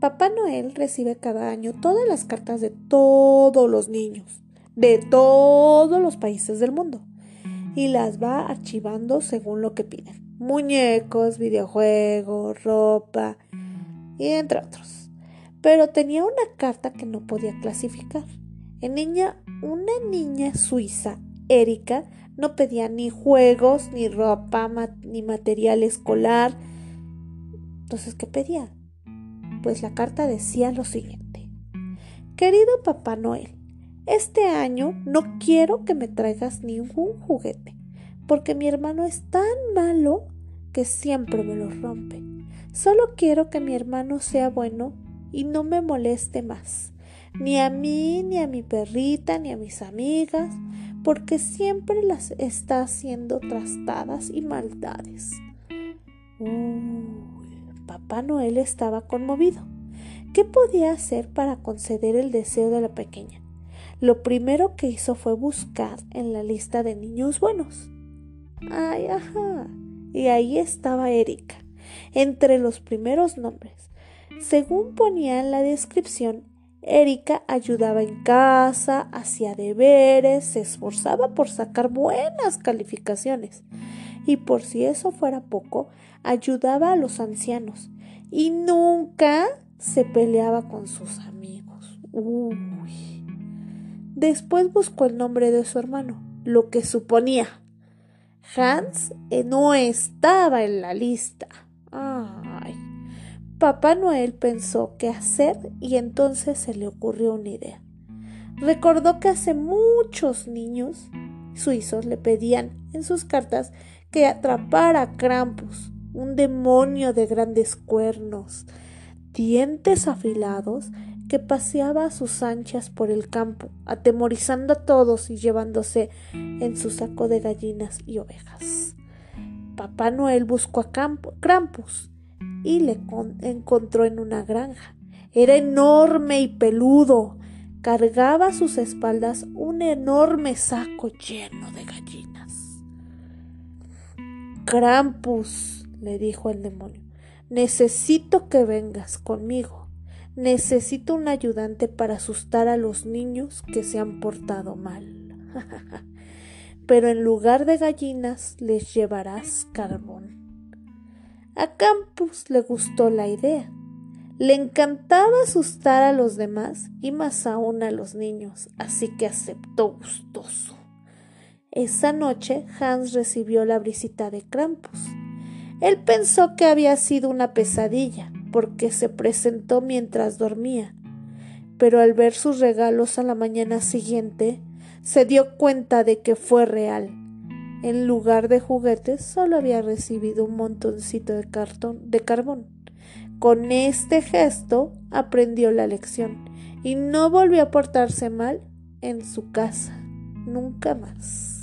Papá Noel recibe cada año todas las cartas de todos los niños, de todos los países del mundo, y las va archivando según lo que piden. Muñecos, videojuegos, ropa, y entre otros. Pero tenía una carta que no podía clasificar. En niña, una niña suiza, Erika, no pedía ni juegos, ni ropa, ni material escolar. Entonces, ¿qué pedía? Pues la carta decía lo siguiente. Querido Papá Noel, este año no quiero que me traigas ningún juguete, porque mi hermano es tan malo que siempre me los rompe. Solo quiero que mi hermano sea bueno y no me moleste más, ni a mí, ni a mi perrita, ni a mis amigas, porque siempre las está haciendo trastadas y maldades. Papá Noel estaba conmovido. ¿Qué podía hacer para conceder el deseo de la pequeña? Lo primero que hizo fue buscar en la lista de niños buenos. Ay, ajá. Y ahí estaba Erika, entre los primeros nombres. Según ponía en la descripción, Erika ayudaba en casa, hacía deberes, se esforzaba por sacar buenas calificaciones y por si eso fuera poco, ayudaba a los ancianos y nunca se peleaba con sus amigos. Uy. Después buscó el nombre de su hermano, lo que suponía. Hans eh, no estaba en la lista. Ay. Papá Noel pensó qué hacer y entonces se le ocurrió una idea. Recordó que hace muchos niños suizos le pedían en sus cartas que atrapara a Krampus, un demonio de grandes cuernos, dientes afilados que paseaba a sus anchas por el campo, atemorizando a todos y llevándose en su saco de gallinas y ovejas. Papá Noel buscó a Krampus y le encontró en una granja. Era enorme y peludo. Cargaba a sus espaldas un enorme saco lleno de gallinas. Krampus, le dijo el demonio, necesito que vengas conmigo. Necesito un ayudante para asustar a los niños que se han portado mal. Pero en lugar de gallinas les llevarás carbón. A Campus le gustó la idea. Le encantaba asustar a los demás y más aún a los niños, así que aceptó gustoso. Esa noche Hans recibió la visita de Krampus. Él pensó que había sido una pesadilla, porque se presentó mientras dormía, pero al ver sus regalos a la mañana siguiente, se dio cuenta de que fue real en lugar de juguetes, solo había recibido un montoncito de cartón de carbón. Con este gesto aprendió la lección y no volvió a portarse mal en su casa. Nunca más.